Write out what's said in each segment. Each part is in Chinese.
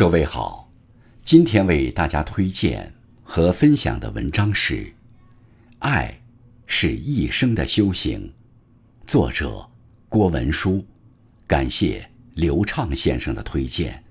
各位好，今天为大家推荐和分享的文章是《爱是一生的修行》，作者郭文书，感谢刘畅先生的推荐。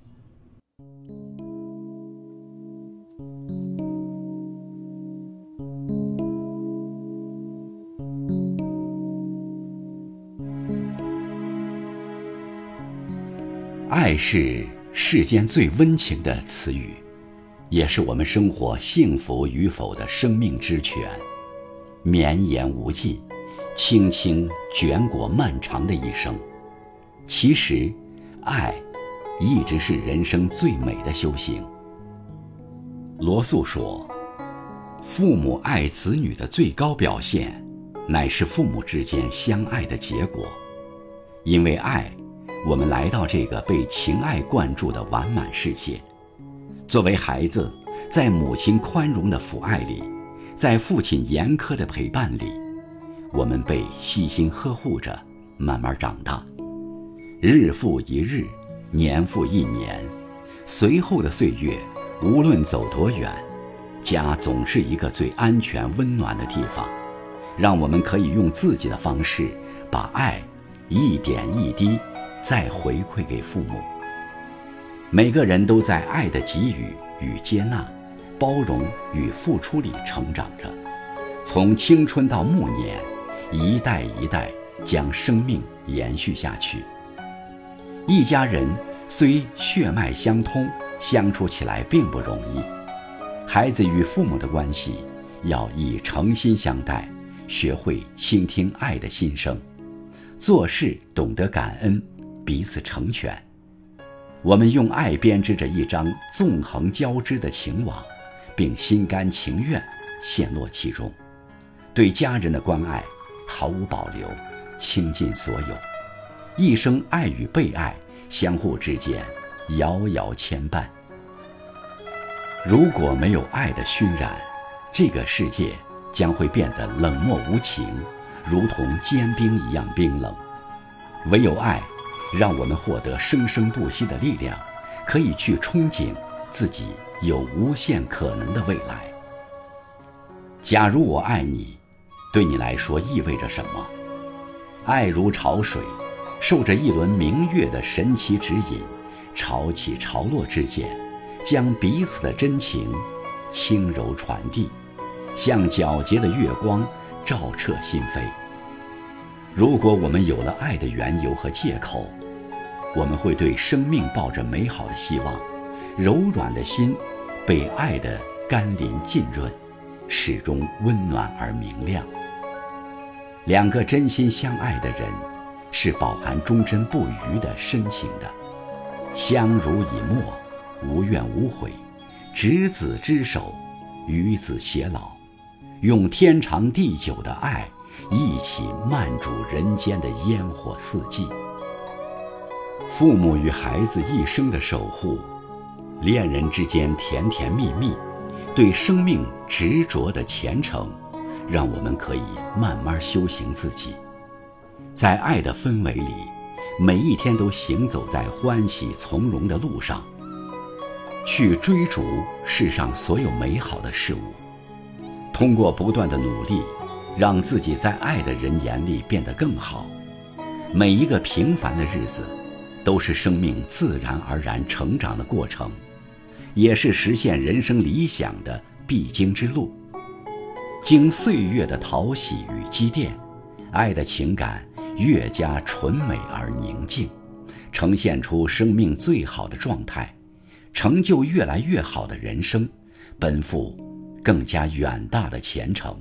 爱是世间最温情的词语，也是我们生活幸福与否的生命之泉，绵延无尽，轻轻卷裹漫长的一生。其实，爱一直是人生最美的修行。罗素说：“父母爱子女的最高表现，乃是父母之间相爱的结果，因为爱。”我们来到这个被情爱灌注的完满世界，作为孩子，在母亲宽容的抚爱里，在父亲严苛的陪伴里，我们被细心呵护着，慢慢长大。日复一日，年复一年，随后的岁月，无论走多远，家总是一个最安全、温暖的地方，让我们可以用自己的方式，把爱一点一滴。再回馈给父母。每个人都在爱的给予与接纳、包容与付出里成长着，从青春到暮年，一代一代将生命延续下去。一家人虽血脉相通，相处起来并不容易。孩子与父母的关系要以诚心相待，学会倾听爱的心声，做事懂得感恩。彼此成全，我们用爱编织着一张纵横交织的情网，并心甘情愿陷落其中，对家人的关爱毫无保留，倾尽所有，一生爱与被爱相互之间遥遥牵绊。如果没有爱的熏染，这个世界将会变得冷漠无情，如同坚冰一样冰冷。唯有爱。让我们获得生生不息的力量，可以去憧憬自己有无限可能的未来。假如我爱你，对你来说意味着什么？爱如潮水，受着一轮明月的神奇指引，潮起潮落之间，将彼此的真情轻柔传递，像皎洁的月光，照彻心扉。如果我们有了爱的缘由和借口，我们会对生命抱着美好的希望，柔软的心被爱的甘霖浸润，始终温暖而明亮。两个真心相爱的人，是饱含忠贞不渝的深情的，相濡以沫，无怨无悔，执子之手，与子偕老，用天长地久的爱，一起漫煮人间的烟火四季。父母与孩子一生的守护，恋人之间甜甜蜜蜜，对生命执着的虔诚，让我们可以慢慢修行自己，在爱的氛围里，每一天都行走在欢喜从容的路上，去追逐世上所有美好的事物，通过不断的努力，让自己在爱的人眼里变得更好。每一个平凡的日子。都是生命自然而然成长的过程，也是实现人生理想的必经之路。经岁月的淘洗与积淀，爱的情感越加纯美而宁静，呈现出生命最好的状态，成就越来越好的人生，奔赴更加远大的前程。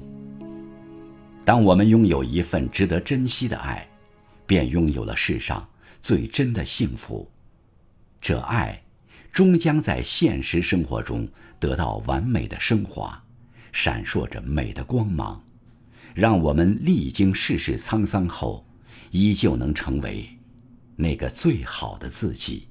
当我们拥有一份值得珍惜的爱，便拥有了世上。最真的幸福，这爱终将在现实生活中得到完美的升华，闪烁着美的光芒，让我们历经世事沧桑后，依旧能成为那个最好的自己。